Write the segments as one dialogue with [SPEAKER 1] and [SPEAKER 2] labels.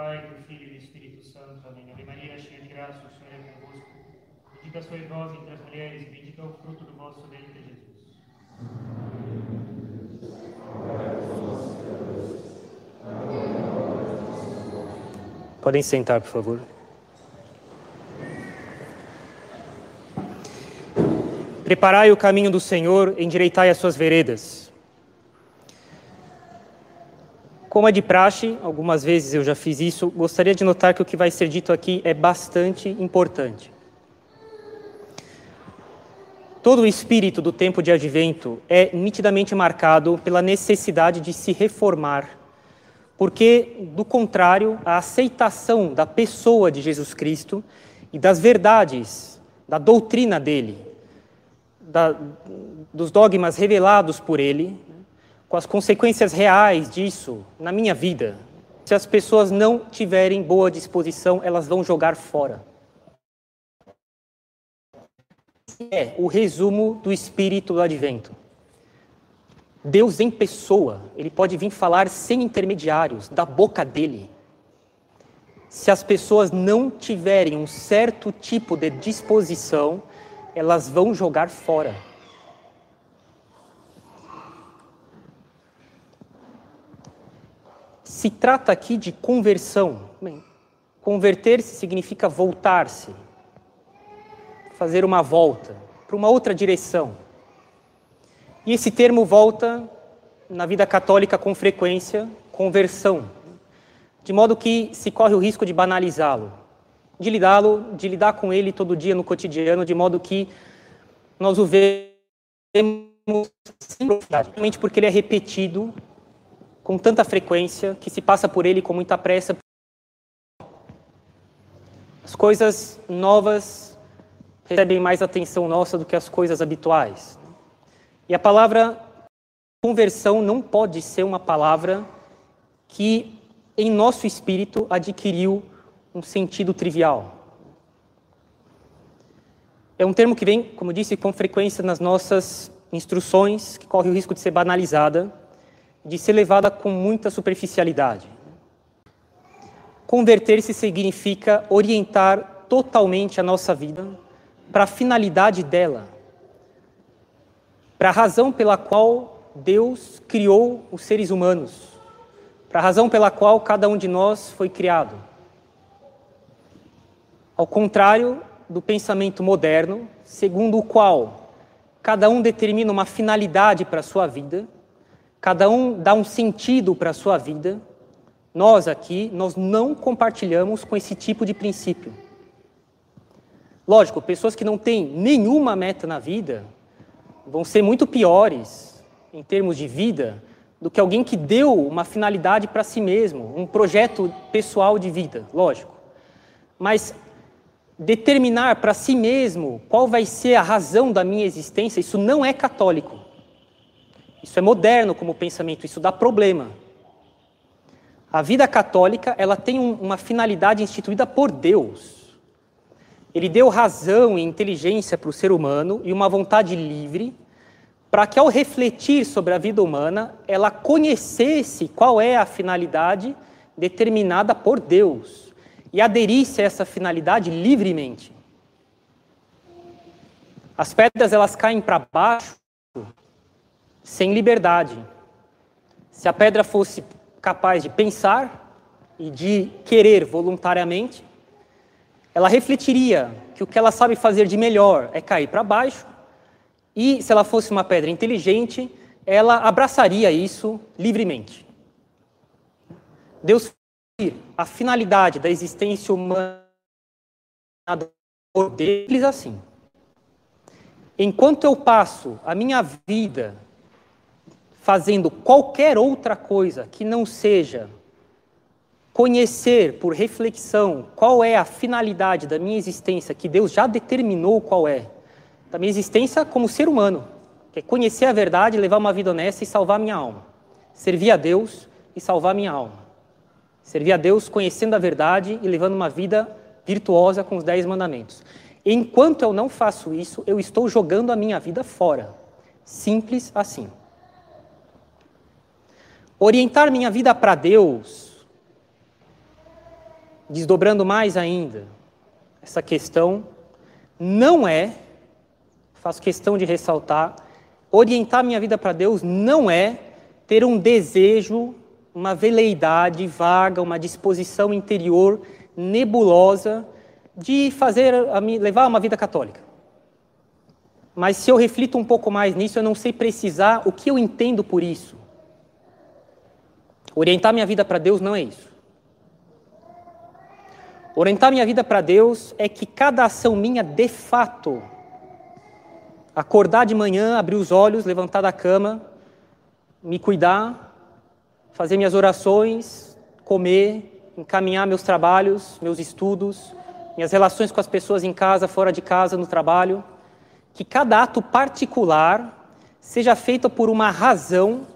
[SPEAKER 1] Pai, do Filho e do Espírito Santo. Amém. Ave Maria, cheia de graça, o Senhor é convosco. Bendita sois vós entre as mulheres, bendito é o fruto do vosso ventre, Jesus.
[SPEAKER 2] Podem sentar, por favor. Preparai o caminho do Senhor, endireitai as suas veredas. Como é de praxe, algumas vezes eu já fiz isso, gostaria de notar que o que vai ser dito aqui é bastante importante. Todo o espírito do tempo de advento é nitidamente marcado pela necessidade de se reformar, porque, do contrário, a aceitação da pessoa de Jesus Cristo e das verdades, da doutrina dele, da, dos dogmas revelados por ele, com as consequências reais disso na minha vida. Se as pessoas não tiverem boa disposição, elas vão jogar fora. É o resumo do espírito do advento. Deus em pessoa, ele pode vir falar sem intermediários, da boca dele. Se as pessoas não tiverem um certo tipo de disposição, elas vão jogar fora. Se trata aqui de conversão. Converter-se significa voltar-se, fazer uma volta para uma outra direção. E esse termo volta na vida católica com frequência, conversão, de modo que se corre o risco de banalizá-lo de lidá-lo, de lidar com ele todo dia no cotidiano, de modo que nós o vemos profundidade, porque ele é repetido com tanta frequência que se passa por ele com muita pressa. As coisas novas recebem mais atenção nossa do que as coisas habituais. E a palavra conversão não pode ser uma palavra que em nosso espírito adquiriu um sentido trivial. É um termo que vem, como disse, com frequência nas nossas instruções, que corre o risco de ser banalizada, de ser levada com muita superficialidade. Converter-se significa orientar totalmente a nossa vida para a finalidade dela, para a razão pela qual Deus criou os seres humanos, para a razão pela qual cada um de nós foi criado. Ao contrário do pensamento moderno, segundo o qual cada um determina uma finalidade para a sua vida, cada um dá um sentido para a sua vida, nós aqui, nós não compartilhamos com esse tipo de princípio. Lógico, pessoas que não têm nenhuma meta na vida vão ser muito piores em termos de vida do que alguém que deu uma finalidade para si mesmo, um projeto pessoal de vida, lógico. Mas determinar para si mesmo qual vai ser a razão da minha existência, isso não é católico. Isso é moderno como pensamento, isso dá problema. A vida católica, ela tem um, uma finalidade instituída por Deus. Ele deu razão e inteligência para o ser humano e uma vontade livre para que ao refletir sobre a vida humana, ela conhecesse qual é a finalidade determinada por Deus e aderisse a essa finalidade livremente. As pedras elas caem para baixo sem liberdade. Se a pedra fosse capaz de pensar e de querer voluntariamente, ela refletiria que o que ela sabe fazer de melhor é cair para baixo, e se ela fosse uma pedra inteligente, ela abraçaria isso livremente. Deus a finalidade da existência humana por deles assim. Enquanto eu passo a minha vida fazendo qualquer outra coisa que não seja conhecer por reflexão qual é a finalidade da minha existência, que Deus já determinou qual é, da minha existência como ser humano, que é conhecer a verdade, levar uma vida honesta e salvar minha alma. Servir a Deus e salvar minha alma. Servir a Deus conhecendo a verdade e levando uma vida virtuosa com os dez mandamentos. Enquanto eu não faço isso, eu estou jogando a minha vida fora. Simples assim. Orientar minha vida para Deus desdobrando mais ainda essa questão, não é, faço questão de ressaltar, orientar minha vida para Deus não é ter um desejo, uma veleidade vaga, uma disposição interior nebulosa de fazer levar uma vida católica. Mas se eu reflito um pouco mais nisso, eu não sei precisar o que eu entendo por isso. Orientar minha vida para Deus não é isso. Orientar minha vida para Deus é que cada ação minha, de fato, acordar de manhã, abrir os olhos, levantar da cama, me cuidar, fazer minhas orações, comer, encaminhar meus trabalhos, meus estudos, minhas relações com as pessoas em casa, fora de casa, no trabalho, que cada ato particular seja feito por uma razão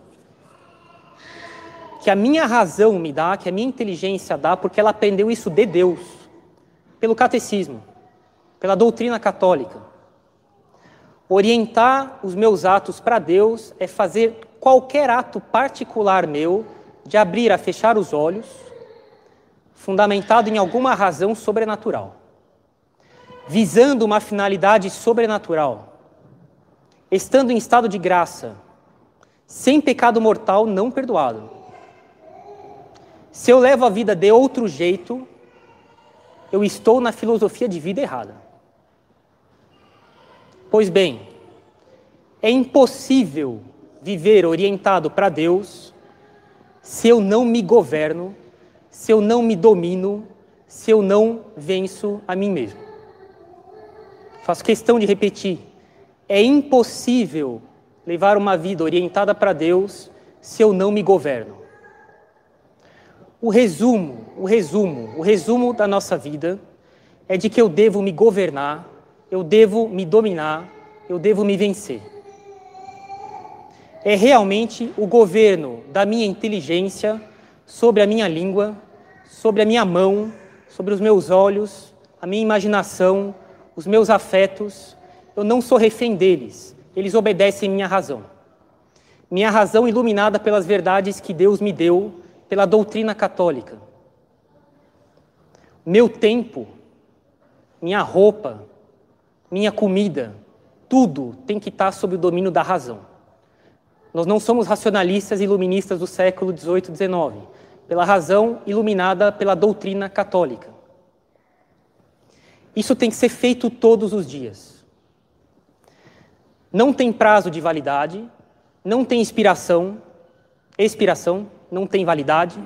[SPEAKER 2] que a minha razão me dá, que a minha inteligência dá, porque ela aprendeu isso de Deus, pelo catecismo, pela doutrina católica. Orientar os meus atos para Deus é fazer qualquer ato particular meu de abrir a fechar os olhos, fundamentado em alguma razão sobrenatural, visando uma finalidade sobrenatural, estando em estado de graça, sem pecado mortal não perdoado. Se eu levo a vida de outro jeito, eu estou na filosofia de vida errada. Pois bem, é impossível viver orientado para Deus se eu não me governo, se eu não me domino, se eu não venço a mim mesmo. Faço questão de repetir: é impossível levar uma vida orientada para Deus se eu não me governo. O resumo, o resumo, o resumo da nossa vida é de que eu devo me governar, eu devo me dominar, eu devo me vencer. É realmente o governo da minha inteligência sobre a minha língua, sobre a minha mão, sobre os meus olhos, a minha imaginação, os meus afetos. Eu não sou refém deles, eles obedecem minha razão. Minha razão iluminada pelas verdades que Deus me deu pela doutrina católica. Meu tempo, minha roupa, minha comida, tudo tem que estar sob o domínio da razão. Nós não somos racionalistas iluministas do século XVIII e XIX, pela razão iluminada pela doutrina católica. Isso tem que ser feito todos os dias. Não tem prazo de validade, não tem inspiração, expiração, não tem validade,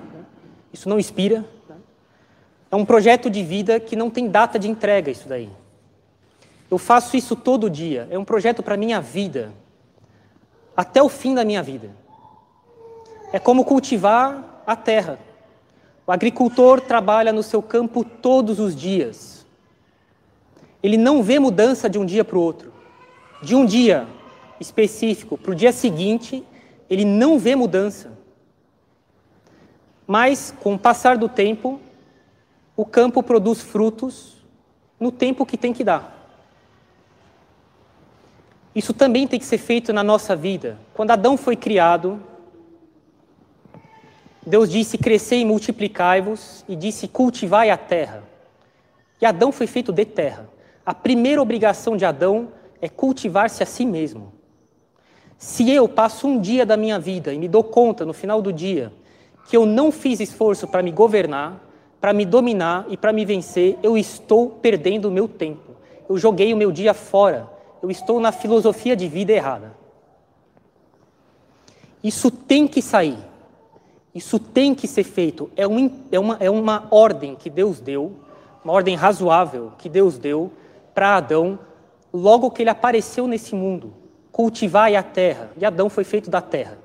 [SPEAKER 2] isso não. Né? É um projeto de vida que não tem data de entrega, isso daí. Eu faço isso todo dia, é um projeto para minha vida, até o fim da minha vida. É como cultivar a terra. O agricultor trabalha no seu campo todos os dias. Ele não vê mudança de um dia para o outro. De um dia específico para o dia seguinte, ele não vê mudança. Mas, com o passar do tempo, o campo produz frutos no tempo que tem que dar. Isso também tem que ser feito na nossa vida. Quando Adão foi criado, Deus disse: Crescei e multiplicai-vos, e disse: Cultivai a terra. E Adão foi feito de terra. A primeira obrigação de Adão é cultivar-se a si mesmo. Se eu passo um dia da minha vida e me dou conta no final do dia que eu não fiz esforço para me governar, para me dominar e para me vencer, eu estou perdendo o meu tempo. Eu joguei o meu dia fora. Eu estou na filosofia de vida errada. Isso tem que sair. Isso tem que ser feito. É, um, é, uma, é uma ordem que Deus deu, uma ordem razoável que Deus deu para Adão logo que ele apareceu nesse mundo. Cultivai a terra. E Adão foi feito da terra.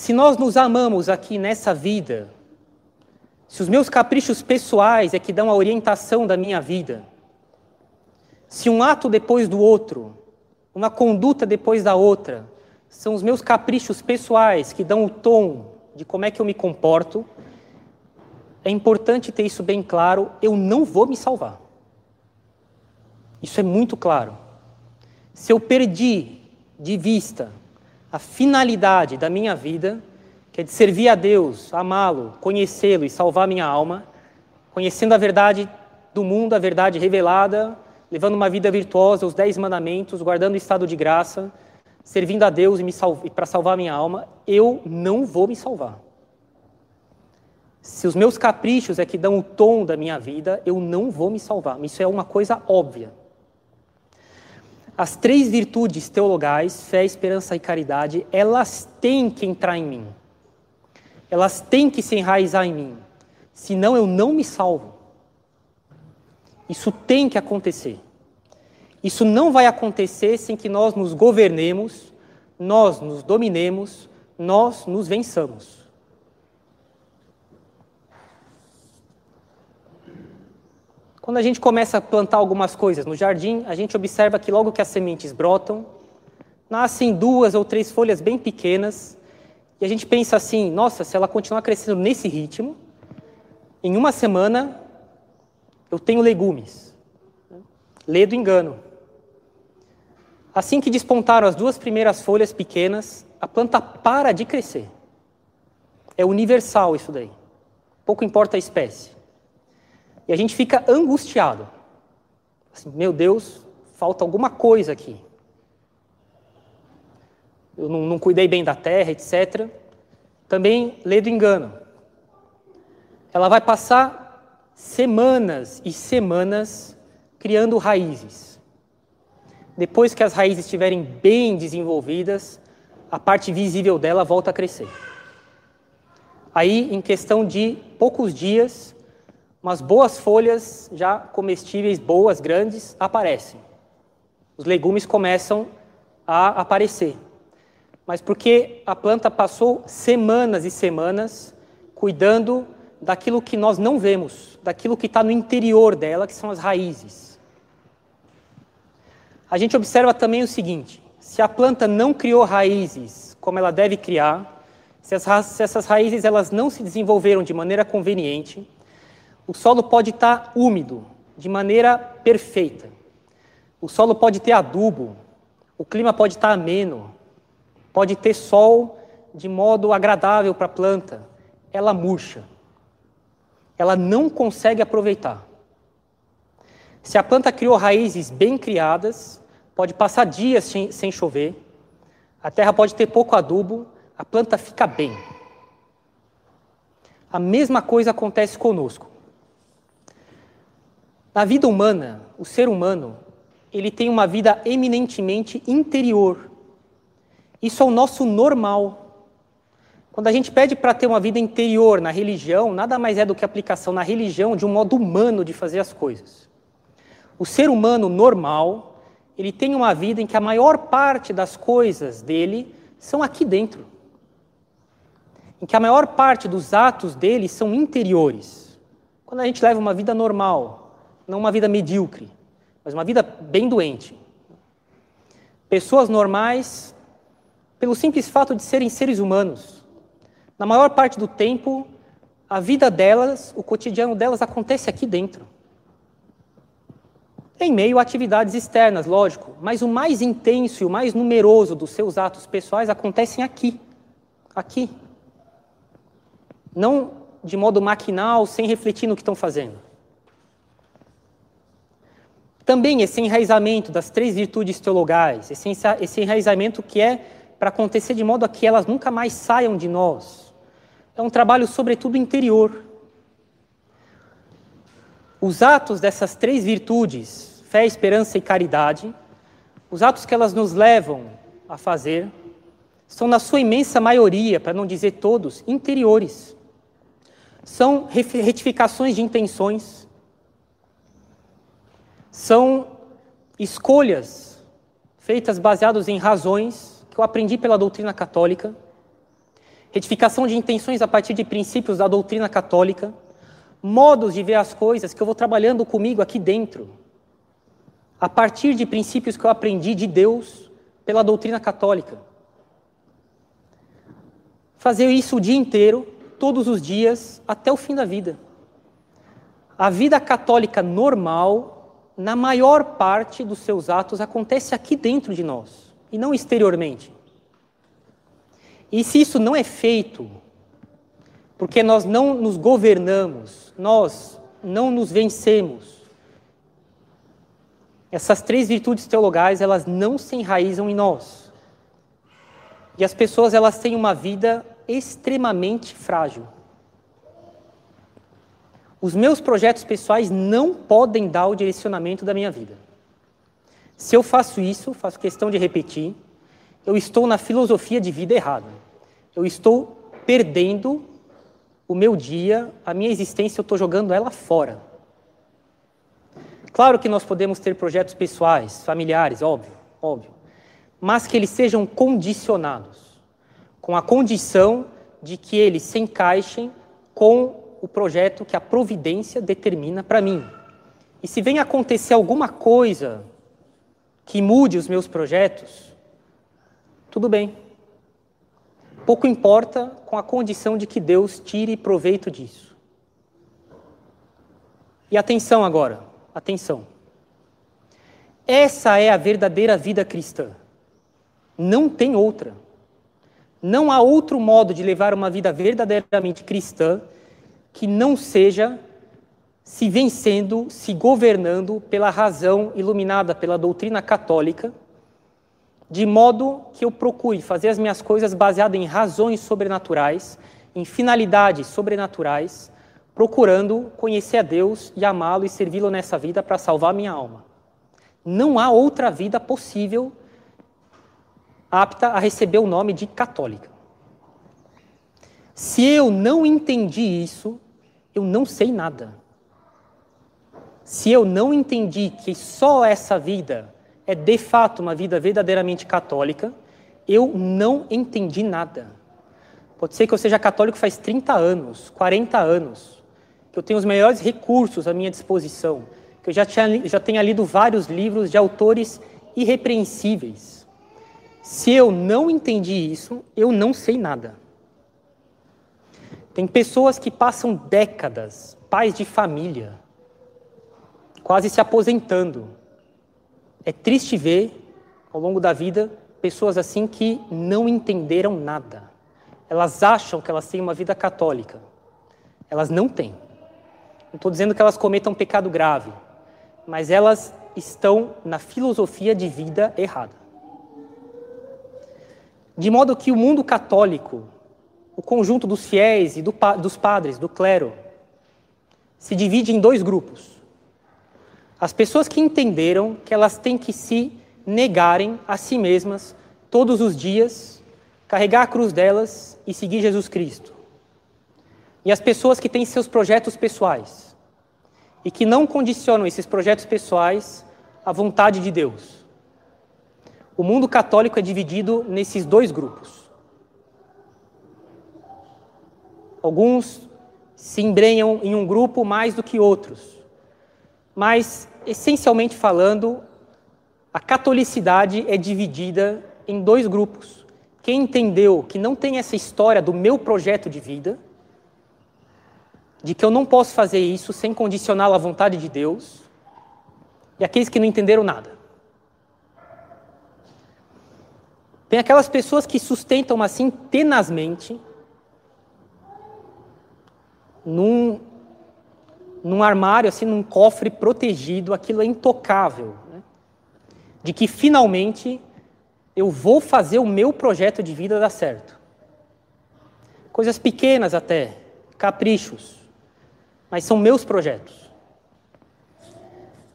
[SPEAKER 2] Se nós nos amamos aqui nessa vida, se os meus caprichos pessoais é que dão a orientação da minha vida, se um ato depois do outro, uma conduta depois da outra, são os meus caprichos pessoais que dão o tom de como é que eu me comporto, é importante ter isso bem claro, eu não vou me salvar. Isso é muito claro. Se eu perdi de vista a finalidade da minha vida, que é de servir a Deus, amá-lo, conhecê-lo e salvar minha alma, conhecendo a verdade do mundo, a verdade revelada, levando uma vida virtuosa, os dez mandamentos, guardando o estado de graça, servindo a Deus e, salv para salvar minha alma, eu não vou me salvar. Se os meus caprichos é que dão o tom da minha vida, eu não vou me salvar. Isso é uma coisa óbvia. As três virtudes teologais, fé, esperança e caridade, elas têm que entrar em mim. Elas têm que se enraizar em mim. Senão eu não me salvo. Isso tem que acontecer. Isso não vai acontecer sem que nós nos governemos, nós nos dominemos, nós nos vençamos. Quando a gente começa a plantar algumas coisas no jardim, a gente observa que logo que as sementes brotam, nascem duas ou três folhas bem pequenas, e a gente pensa assim: nossa, se ela continuar crescendo nesse ritmo, em uma semana eu tenho legumes. Lê do engano. Assim que despontaram as duas primeiras folhas pequenas, a planta para de crescer. É universal isso daí. Pouco importa a espécie. E a gente fica angustiado. Assim, meu Deus, falta alguma coisa aqui. Eu não, não cuidei bem da terra, etc. Também lê do engano. Ela vai passar semanas e semanas criando raízes. Depois que as raízes estiverem bem desenvolvidas, a parte visível dela volta a crescer. Aí, em questão de poucos dias, umas boas folhas já comestíveis, boas, grandes, aparecem. Os legumes começam a aparecer. Mas porque a planta passou semanas e semanas cuidando daquilo que nós não vemos, daquilo que está no interior dela, que são as raízes. A gente observa também o seguinte: se a planta não criou raízes como ela deve criar, se, as, se essas raízes elas não se desenvolveram de maneira conveniente, o solo pode estar tá úmido de maneira perfeita. O solo pode ter adubo, o clima pode estar tá ameno, pode ter sol de modo agradável para a planta. Ela murcha ela não consegue aproveitar. Se a planta criou raízes bem criadas, pode passar dias sem chover, a terra pode ter pouco adubo, a planta fica bem. A mesma coisa acontece conosco. Na vida humana, o ser humano, ele tem uma vida eminentemente interior. Isso é o nosso normal. Quando a gente pede para ter uma vida interior na religião, nada mais é do que aplicação na religião de um modo humano de fazer as coisas. O ser humano normal, ele tem uma vida em que a maior parte das coisas dele são aqui dentro. Em que a maior parte dos atos dele são interiores. Quando a gente leva uma vida normal, não uma vida medíocre, mas uma vida bem doente. Pessoas normais, pelo simples fato de serem seres humanos, na maior parte do tempo, a vida delas, o cotidiano delas acontece aqui dentro. Em meio a atividades externas, lógico, mas o mais intenso e o mais numeroso dos seus atos pessoais acontecem aqui. Aqui. Não de modo maquinal, sem refletir no que estão fazendo. Também esse enraizamento das três virtudes teologais, esse enraizamento que é para acontecer de modo a que elas nunca mais saiam de nós, é um trabalho, sobretudo, interior. Os atos dessas três virtudes, fé, esperança e caridade, os atos que elas nos levam a fazer, são, na sua imensa maioria, para não dizer todos, interiores. São retificações de intenções, são escolhas feitas baseadas em razões que eu aprendi pela doutrina católica retificação de intenções a partir de princípios da doutrina católica, modos de ver as coisas que eu vou trabalhando comigo aqui dentro, a partir de princípios que eu aprendi de Deus pela doutrina católica. Fazer isso o dia inteiro, todos os dias, até o fim da vida. A vida católica normal, na maior parte dos seus atos, acontece aqui dentro de nós e não exteriormente. E se isso não é feito, porque nós não nos governamos, nós não nos vencemos, essas três virtudes teologais, elas não se enraizam em nós. E as pessoas, elas têm uma vida extremamente frágil. Os meus projetos pessoais não podem dar o direcionamento da minha vida. Se eu faço isso, faço questão de repetir, eu estou na filosofia de vida errada. Eu estou perdendo o meu dia, a minha existência, eu estou jogando ela fora. Claro que nós podemos ter projetos pessoais, familiares, óbvio, óbvio, mas que eles sejam condicionados, com a condição de que eles se encaixem com o projeto que a providência determina para mim. E se vem acontecer alguma coisa que mude os meus projetos, tudo bem. Pouco importa com a condição de que Deus tire proveito disso. E atenção agora, atenção. Essa é a verdadeira vida cristã. Não tem outra. Não há outro modo de levar uma vida verdadeiramente cristã que não seja se vencendo, se governando pela razão iluminada pela doutrina católica, de modo que eu procure fazer as minhas coisas baseadas em razões sobrenaturais, em finalidades sobrenaturais, procurando conhecer a Deus e amá-lo e servi-lo nessa vida para salvar minha alma. Não há outra vida possível apta a receber o nome de católica. Se eu não entendi isso, eu não sei nada. Se eu não entendi que só essa vida é de fato uma vida verdadeiramente católica, eu não entendi nada. Pode ser que eu seja católico faz 30 anos, 40 anos, que eu tenho os melhores recursos à minha disposição, que eu já, tinha, já tenha lido vários livros de autores irrepreensíveis. Se eu não entendi isso, eu não sei nada. Tem pessoas que passam décadas, pais de família, quase se aposentando. É triste ver, ao longo da vida, pessoas assim que não entenderam nada. Elas acham que elas têm uma vida católica. Elas não têm. Não estou dizendo que elas cometam pecado grave, mas elas estão na filosofia de vida errada. De modo que o mundo católico o conjunto dos fiéis e do, dos padres, do clero, se divide em dois grupos. As pessoas que entenderam que elas têm que se negarem a si mesmas todos os dias, carregar a cruz delas e seguir Jesus Cristo. E as pessoas que têm seus projetos pessoais e que não condicionam esses projetos pessoais à vontade de Deus. O mundo católico é dividido nesses dois grupos. Alguns se embrenham em um grupo mais do que outros. Mas, essencialmente falando, a catolicidade é dividida em dois grupos. Quem entendeu que não tem essa história do meu projeto de vida, de que eu não posso fazer isso sem condicioná-lo à vontade de Deus, e aqueles que não entenderam nada. Tem aquelas pessoas que sustentam assim tenazmente num, num armário, assim, num cofre protegido, aquilo é intocável. Né? De que finalmente eu vou fazer o meu projeto de vida dar certo. Coisas pequenas até, caprichos, mas são meus projetos.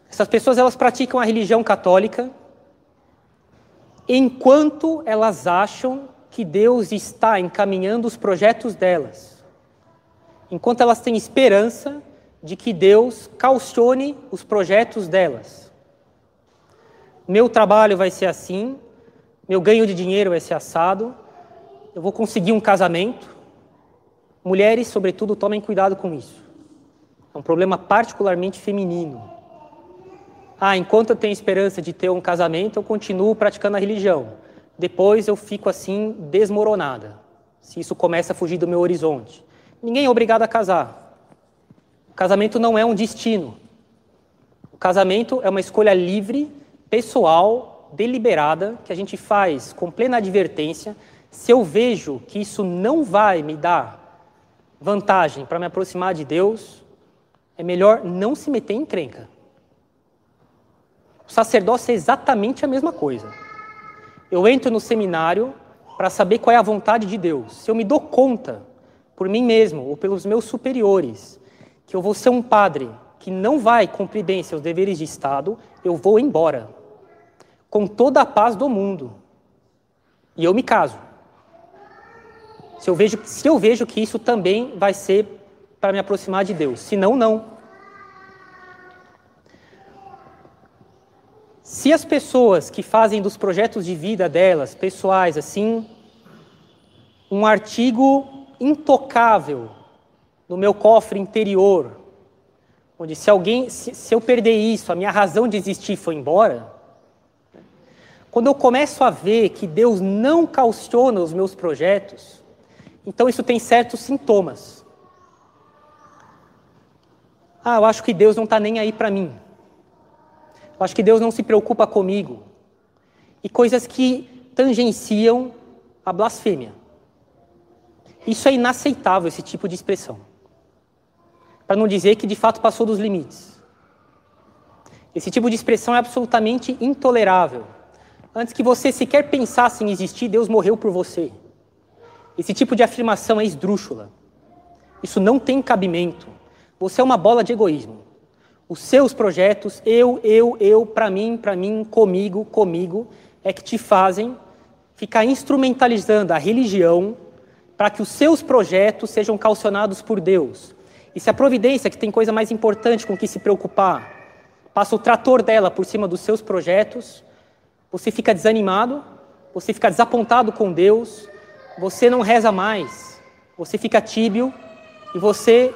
[SPEAKER 2] Essas pessoas elas praticam a religião católica enquanto elas acham que Deus está encaminhando os projetos delas enquanto elas têm esperança de que Deus calcione os projetos delas. Meu trabalho vai ser assim, meu ganho de dinheiro vai ser assado, eu vou conseguir um casamento. Mulheres, sobretudo, tomem cuidado com isso. É um problema particularmente feminino. Ah, enquanto eu tenho esperança de ter um casamento, eu continuo praticando a religião. Depois eu fico assim desmoronada, se isso começa a fugir do meu horizonte. Ninguém é obrigado a casar. O casamento não é um destino. O casamento é uma escolha livre, pessoal, deliberada, que a gente faz com plena advertência, se eu vejo que isso não vai me dar vantagem para me aproximar de Deus, é melhor não se meter em crenca. O sacerdócio é exatamente a mesma coisa. Eu entro no seminário para saber qual é a vontade de Deus. Se eu me dou conta, por mim mesmo ou pelos meus superiores, que eu vou ser um padre que não vai cumprir bem seus deveres de Estado, eu vou embora. Com toda a paz do mundo. E eu me caso. Se eu vejo, se eu vejo que isso também vai ser para me aproximar de Deus. Se não, não. Se as pessoas que fazem dos projetos de vida delas, pessoais, assim, um artigo intocável no meu cofre interior, onde se alguém, se, se eu perder isso, a minha razão de existir foi embora, quando eu começo a ver que Deus não calciona os meus projetos, então isso tem certos sintomas. Ah, eu acho que Deus não está nem aí para mim. Eu acho que Deus não se preocupa comigo. E coisas que tangenciam a blasfêmia. Isso é inaceitável, esse tipo de expressão para não dizer que de fato passou dos limites. Esse tipo de expressão é absolutamente intolerável. Antes que você sequer pensasse em existir, Deus morreu por você. Esse tipo de afirmação é esdrúxula. Isso não tem cabimento. Você é uma bola de egoísmo. Os seus projetos, eu, eu, eu, para mim, para mim, comigo, comigo, é que te fazem ficar instrumentalizando a religião para que os seus projetos sejam calcionados por Deus, e se a providência, que tem coisa mais importante com que se preocupar, passa o trator dela por cima dos seus projetos, você fica desanimado, você fica desapontado com Deus, você não reza mais, você fica tíbio e você,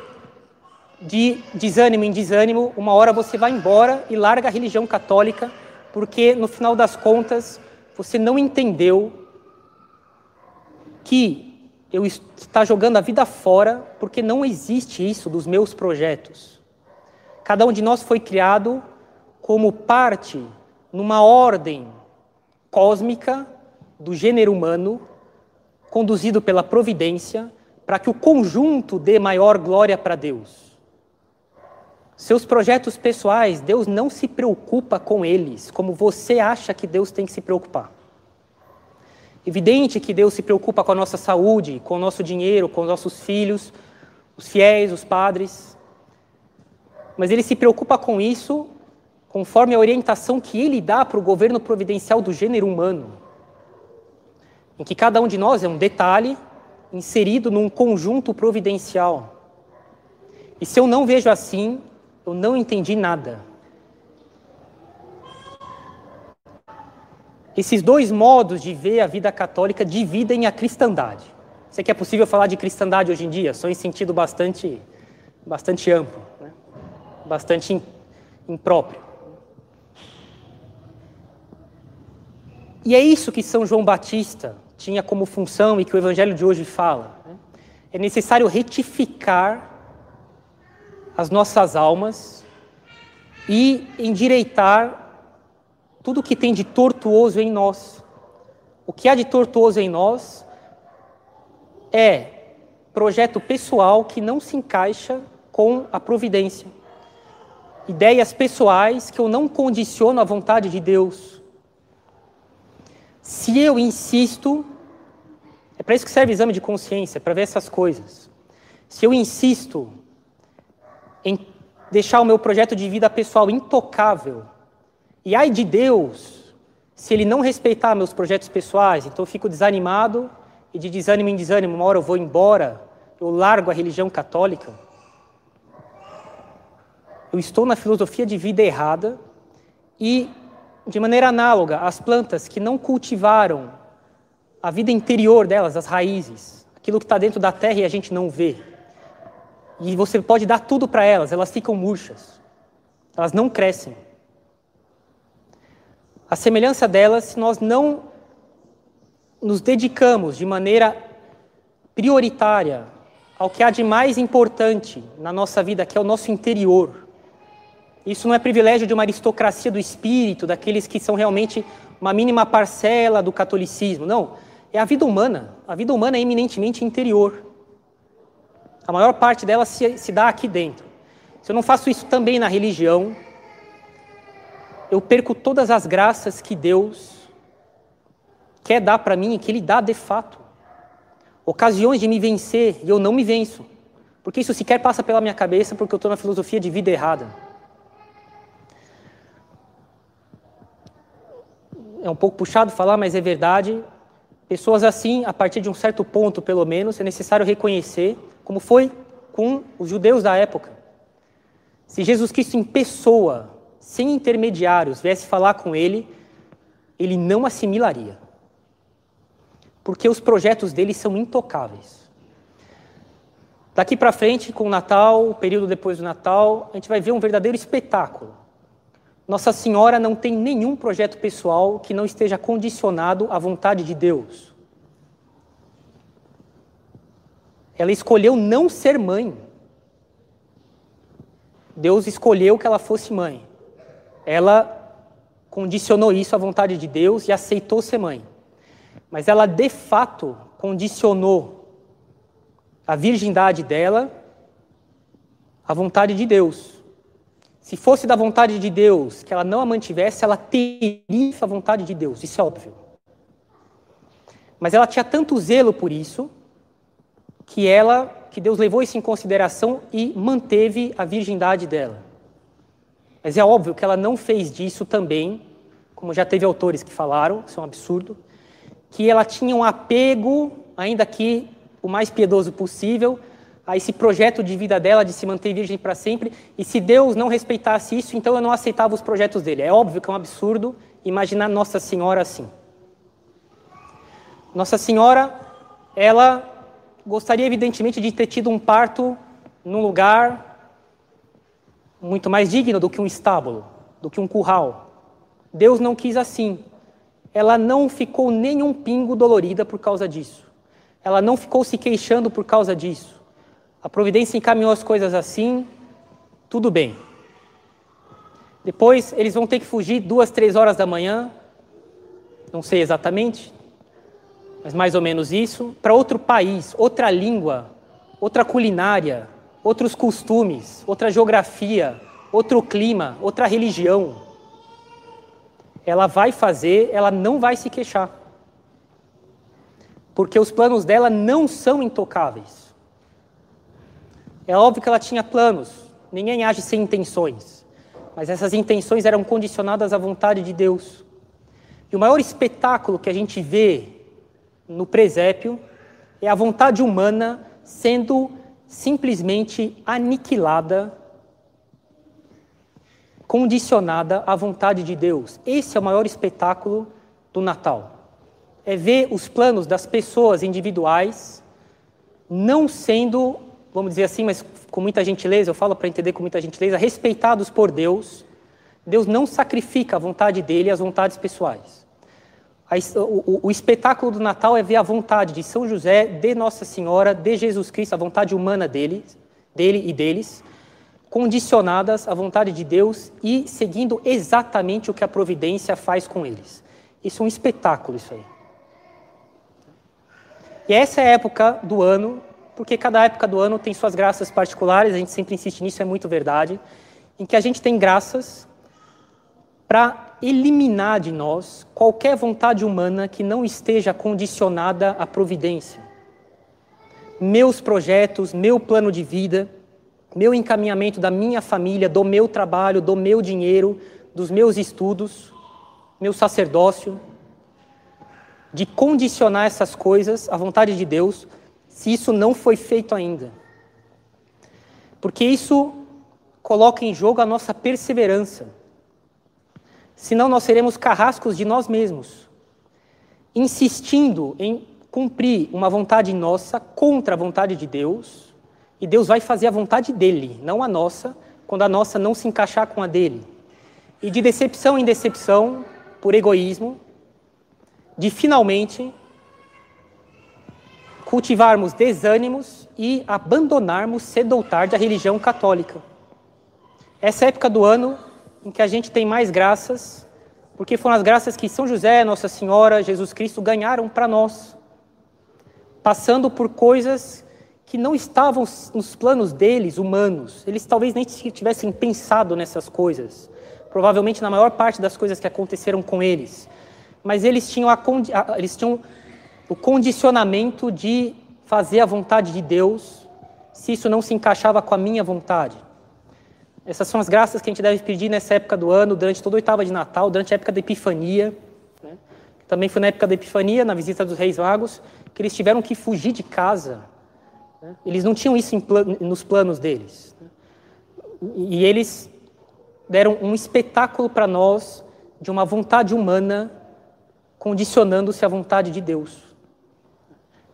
[SPEAKER 2] de desânimo em desânimo, uma hora você vai embora e larga a religião católica, porque no final das contas você não entendeu que eu estar jogando a vida fora, porque não existe isso dos meus projetos. Cada um de nós foi criado como parte numa ordem cósmica do gênero humano, conduzido pela providência, para que o conjunto dê maior glória para Deus. Seus projetos pessoais, Deus não se preocupa com eles, como você acha que Deus tem que se preocupar. Evidente que Deus se preocupa com a nossa saúde, com o nosso dinheiro, com os nossos filhos, os fiéis, os padres. Mas Ele se preocupa com isso conforme a orientação que Ele dá para o governo providencial do gênero humano, em que cada um de nós é um detalhe inserido num conjunto providencial. E se eu não vejo assim, eu não entendi nada. Esses dois modos de ver a vida católica dividem a cristandade. Sei que é possível falar de cristandade hoje em dia, só em sentido bastante, bastante amplo, né? bastante impróprio. E é isso que São João Batista tinha como função e que o Evangelho de hoje fala. Né? É necessário retificar as nossas almas e endireitar tudo que tem de tortuoso em nós. O que há de tortuoso em nós é projeto pessoal que não se encaixa com a providência. Ideias pessoais que eu não condiciono à vontade de Deus. Se eu insisto, é para isso que serve o exame de consciência, para ver essas coisas. Se eu insisto em deixar o meu projeto de vida pessoal intocável, e ai de Deus, se ele não respeitar meus projetos pessoais, então eu fico desanimado e de desânimo em desânimo, uma hora eu vou embora, eu largo a religião católica. Eu estou na filosofia de vida errada e, de maneira análoga, as plantas que não cultivaram a vida interior delas, as raízes, aquilo que está dentro da terra e a gente não vê. E você pode dar tudo para elas, elas ficam murchas, elas não crescem. A semelhança delas, se nós não nos dedicamos de maneira prioritária ao que há de mais importante na nossa vida, que é o nosso interior. Isso não é privilégio de uma aristocracia do espírito, daqueles que são realmente uma mínima parcela do catolicismo. Não. é a vida humana. A vida humana é eminentemente interior. A maior parte dela se, se dá aqui dentro. Se eu não faço isso também na religião, eu perco todas as graças que Deus quer dar para mim e que Ele dá de fato. Ocasiões de me vencer e eu não me venço. Porque isso sequer passa pela minha cabeça porque eu estou na filosofia de vida errada. É um pouco puxado falar, mas é verdade. Pessoas assim, a partir de um certo ponto, pelo menos, é necessário reconhecer, como foi com os judeus da época. Se Jesus Cristo em pessoa, sem intermediários, viesse falar com ele, ele não assimilaria. Porque os projetos dele são intocáveis. Daqui para frente, com o Natal, o período depois do Natal, a gente vai ver um verdadeiro espetáculo. Nossa Senhora não tem nenhum projeto pessoal que não esteja condicionado à vontade de Deus. Ela escolheu não ser mãe. Deus escolheu que ela fosse mãe. Ela condicionou isso à vontade de Deus e aceitou ser mãe. Mas ela, de fato, condicionou a virgindade dela à vontade de Deus. Se fosse da vontade de Deus que ela não a mantivesse, ela teria a vontade de Deus, isso é óbvio. Mas ela tinha tanto zelo por isso que ela, que Deus levou isso em consideração e manteve a virgindade dela. Mas é óbvio que ela não fez disso também, como já teve autores que falaram, isso é um absurdo, que ela tinha um apego, ainda que o mais piedoso possível a esse projeto de vida dela de se manter virgem para sempre. E se Deus não respeitasse isso, então eu não aceitava os projetos dele. É óbvio que é um absurdo imaginar Nossa Senhora assim. Nossa Senhora, ela gostaria evidentemente de ter tido um parto num lugar muito mais digno do que um estábulo, do que um curral. Deus não quis assim. Ela não ficou nem um pingo dolorida por causa disso ela não ficou se queixando por causa disso. A providência encaminhou as coisas assim, tudo bem. Depois eles vão ter que fugir duas, três horas da manhã, não sei exatamente, mas mais ou menos isso, para outro país, outra língua, outra culinária, outros costumes, outra geografia, outro clima, outra religião. Ela vai fazer, ela não vai se queixar porque os planos dela não são intocáveis. É óbvio que ela tinha planos, ninguém age sem intenções, mas essas intenções eram condicionadas à vontade de Deus. E o maior espetáculo que a gente vê no presépio é a vontade humana sendo simplesmente aniquilada, condicionada à vontade de Deus. Esse é o maior espetáculo do Natal é ver os planos das pessoas individuais não sendo, vamos dizer assim, mas com muita gentileza, eu falo para entender com muita gentileza, respeitados por Deus. Deus não sacrifica a vontade dele as vontades pessoais. O, o, espetáculo do Natal é ver a vontade de São José, de Nossa Senhora, de Jesus Cristo, a vontade humana dele, dele e deles, condicionadas à vontade de Deus e seguindo exatamente o que a providência faz com eles. Isso é um espetáculo, isso aí. E essa é a época do ano, porque cada época do ano tem suas graças particulares, a gente sempre insiste nisso, é muito verdade, em que a gente tem graças para eliminar de nós qualquer vontade humana que não esteja condicionada à providência. Meus projetos, meu plano de vida, meu encaminhamento da minha família, do meu trabalho, do meu dinheiro, dos meus estudos, meu sacerdócio, de condicionar essas coisas à vontade de Deus, se isso não foi feito ainda. Porque isso coloca em jogo a nossa perseverança. Senão nós seremos carrascos de nós mesmos, insistindo em cumprir uma vontade nossa contra a vontade de Deus, e Deus vai fazer a vontade dele, não a nossa, quando a nossa não se encaixar com a dele. E de decepção em decepção, por egoísmo, de finalmente cultivarmos desânimos e abandonarmos cedo ou tarde a religião católica. Essa época do ano em que a gente tem mais graças, porque foram as graças que São José, Nossa Senhora, Jesus Cristo ganharam para nós. passando por coisas que não estavam nos planos deles, humanos. Eles talvez nem tivessem pensado nessas coisas. Provavelmente na maior parte das coisas que aconteceram com eles. Mas eles tinham, a, eles tinham o condicionamento de fazer a vontade de Deus, se isso não se encaixava com a minha vontade. Essas são as graças que a gente deve pedir nessa época do ano, durante toda a oitava de Natal, durante a época da Epifania. Né? Também foi na época da Epifania, na visita dos Reis Magos, que eles tiveram que fugir de casa. Né? Eles não tinham isso nos planos deles. Né? E eles deram um espetáculo para nós de uma vontade humana condicionando-se à vontade de Deus.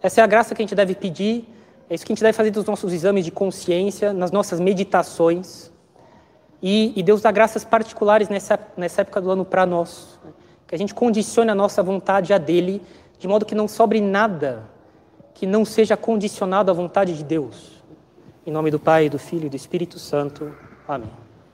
[SPEAKER 2] Essa é a graça que a gente deve pedir, é isso que a gente deve fazer dos nossos exames de consciência, nas nossas meditações. E, e Deus dá graças particulares nessa, nessa época do ano para nós. Né? Que a gente condicione a nossa vontade a dele, de modo que não sobre nada que não seja condicionado à vontade de Deus. Em nome do Pai, do Filho e do Espírito Santo. Amém.